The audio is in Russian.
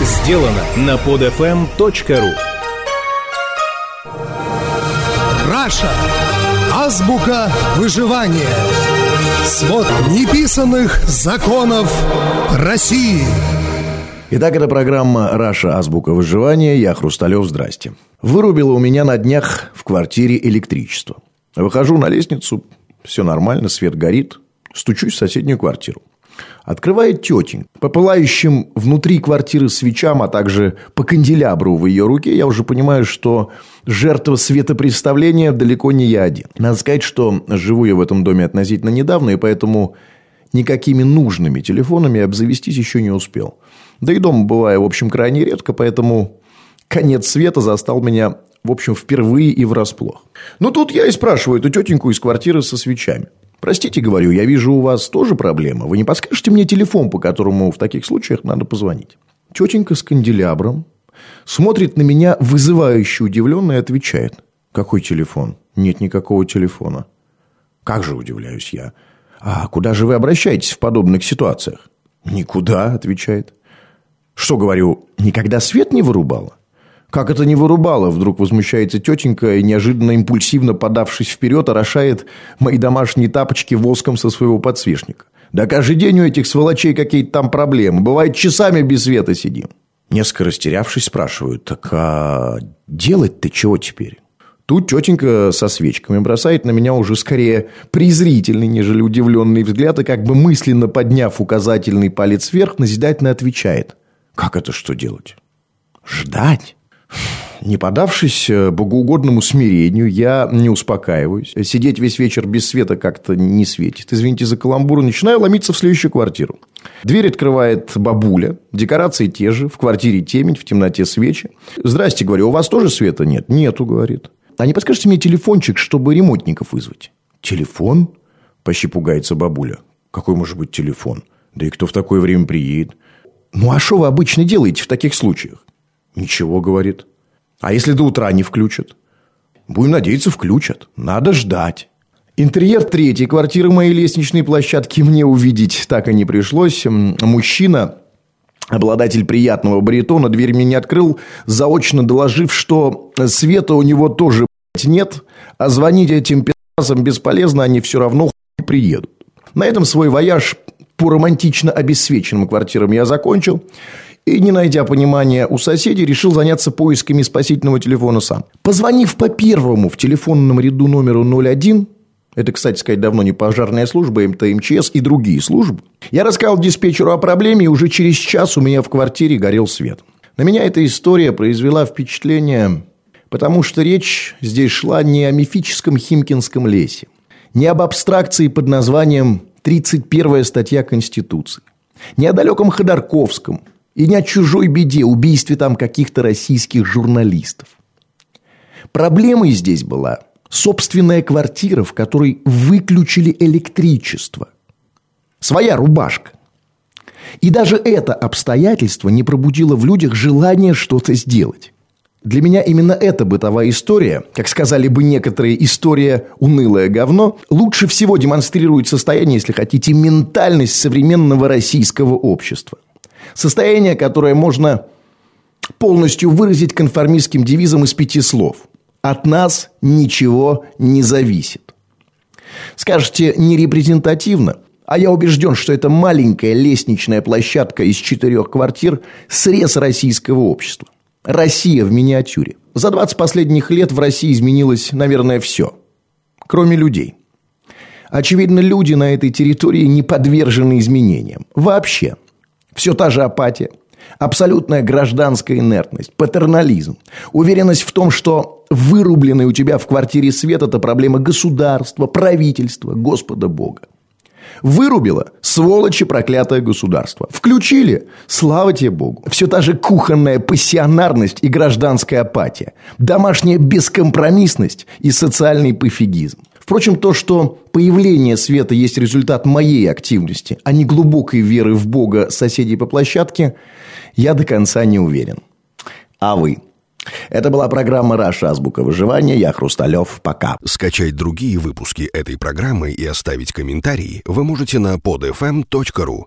сделано на podfm.ru Раша. Азбука выживания. Свод неписанных законов России. Итак, это программа «Раша. Азбука выживания». Я Хрусталев. Здрасте. Вырубило у меня на днях в квартире электричество. Выхожу на лестницу, все нормально, свет горит. Стучусь в соседнюю квартиру. Открывает тетенька. По пылающим внутри квартиры свечам, а также по канделябру в ее руке, я уже понимаю, что жертва светопредставления далеко не я один. Надо сказать, что живу я в этом доме относительно недавно, и поэтому никакими нужными телефонами обзавестись еще не успел. Да и дома бываю, в общем, крайне редко, поэтому конец света застал меня, в общем, впервые и врасплох. Ну, тут я и спрашиваю эту тетеньку из квартиры со свечами. Простите, говорю, я вижу, у вас тоже проблема. Вы не подскажете мне телефон, по которому в таких случаях надо позвонить? Тетенька с канделябром смотрит на меня вызывающе удивленно и отвечает. Какой телефон? Нет никакого телефона. Как же удивляюсь я. А куда же вы обращаетесь в подобных ситуациях? Никуда, отвечает. Что, говорю, никогда свет не вырубала? Как это не вырубало? Вдруг возмущается тетенька и, неожиданно импульсивно подавшись вперед, орошает мои домашние тапочки воском со своего подсвечника. Да каждый день у этих сволочей какие-то там проблемы. Бывает, часами без света сидим. Несколько растерявшись, спрашивают, так а делать-то чего теперь? Тут тетенька со свечками бросает на меня уже скорее презрительный, нежели удивленный взгляд, и как бы мысленно подняв указательный палец вверх, назидательно отвечает. Как это что делать? Ждать? Не подавшись э, богоугодному смирению, я не успокаиваюсь. Сидеть весь вечер без света как-то не светит. Извините за каламбур, начинаю ломиться в следующую квартиру. Дверь открывает бабуля, декорации те же, в квартире темень, в темноте свечи. «Здрасте», говорю, «у вас тоже света нет?» «Нету», говорит. «А не подскажете мне телефончик, чтобы ремонтников вызвать?» «Телефон?» – почти пугается бабуля. «Какой может быть телефон? Да и кто в такое время приедет?» «Ну, а что вы обычно делаете в таких случаях?» Ничего, говорит. А если до утра не включат? Будем надеяться, включат. Надо ждать. Интерьер третьей квартиры моей лестничной площадки мне увидеть так и не пришлось. Мужчина, обладатель приятного баритона, дверь мне не открыл, заочно доложив, что света у него тоже нет, а звонить этим пи***цам бесполезно, они все равно приедут. На этом свой вояж по романтично обесцвеченным квартирам я закончил и, не найдя понимания у соседей, решил заняться поисками спасительного телефона сам. Позвонив по первому в телефонном ряду номеру 01, это, кстати сказать, давно не пожарная служба, МТ, МЧС и другие службы, я рассказал диспетчеру о проблеме, и уже через час у меня в квартире горел свет. На меня эта история произвела впечатление, потому что речь здесь шла не о мифическом Химкинском лесе, не об абстракции под названием «31 статья Конституции», не о далеком Ходорковском, и не о чужой беде, убийстве там каких-то российских журналистов. Проблемой здесь была собственная квартира, в которой выключили электричество. Своя рубашка. И даже это обстоятельство не пробудило в людях желание что-то сделать. Для меня именно эта бытовая история, как сказали бы некоторые, история «унылое говно», лучше всего демонстрирует состояние, если хотите, ментальность современного российского общества – Состояние, которое можно полностью выразить конформистским девизом из пяти слов. От нас ничего не зависит. Скажете, не репрезентативно, а я убежден, что это маленькая лестничная площадка из четырех квартир – срез российского общества. Россия в миниатюре. За 20 последних лет в России изменилось, наверное, все. Кроме людей. Очевидно, люди на этой территории не подвержены изменениям. Вообще – все та же апатия, абсолютная гражданская инертность, патернализм, уверенность в том, что вырубленный у тебя в квартире свет – это проблема государства, правительства, Господа Бога. Вырубило – сволочи проклятое государство. Включили – слава тебе Богу. Все та же кухонная пассионарность и гражданская апатия. Домашняя бескомпромиссность и социальный пофигизм. Впрочем, то, что появление света есть результат моей активности, а не глубокой веры в Бога соседей по площадке, я до конца не уверен. А вы? Это была программа «Раша. Азбука выживания». Я Хрусталев. Пока. Скачать другие выпуски этой программы и оставить комментарии вы можете на podfm.ru.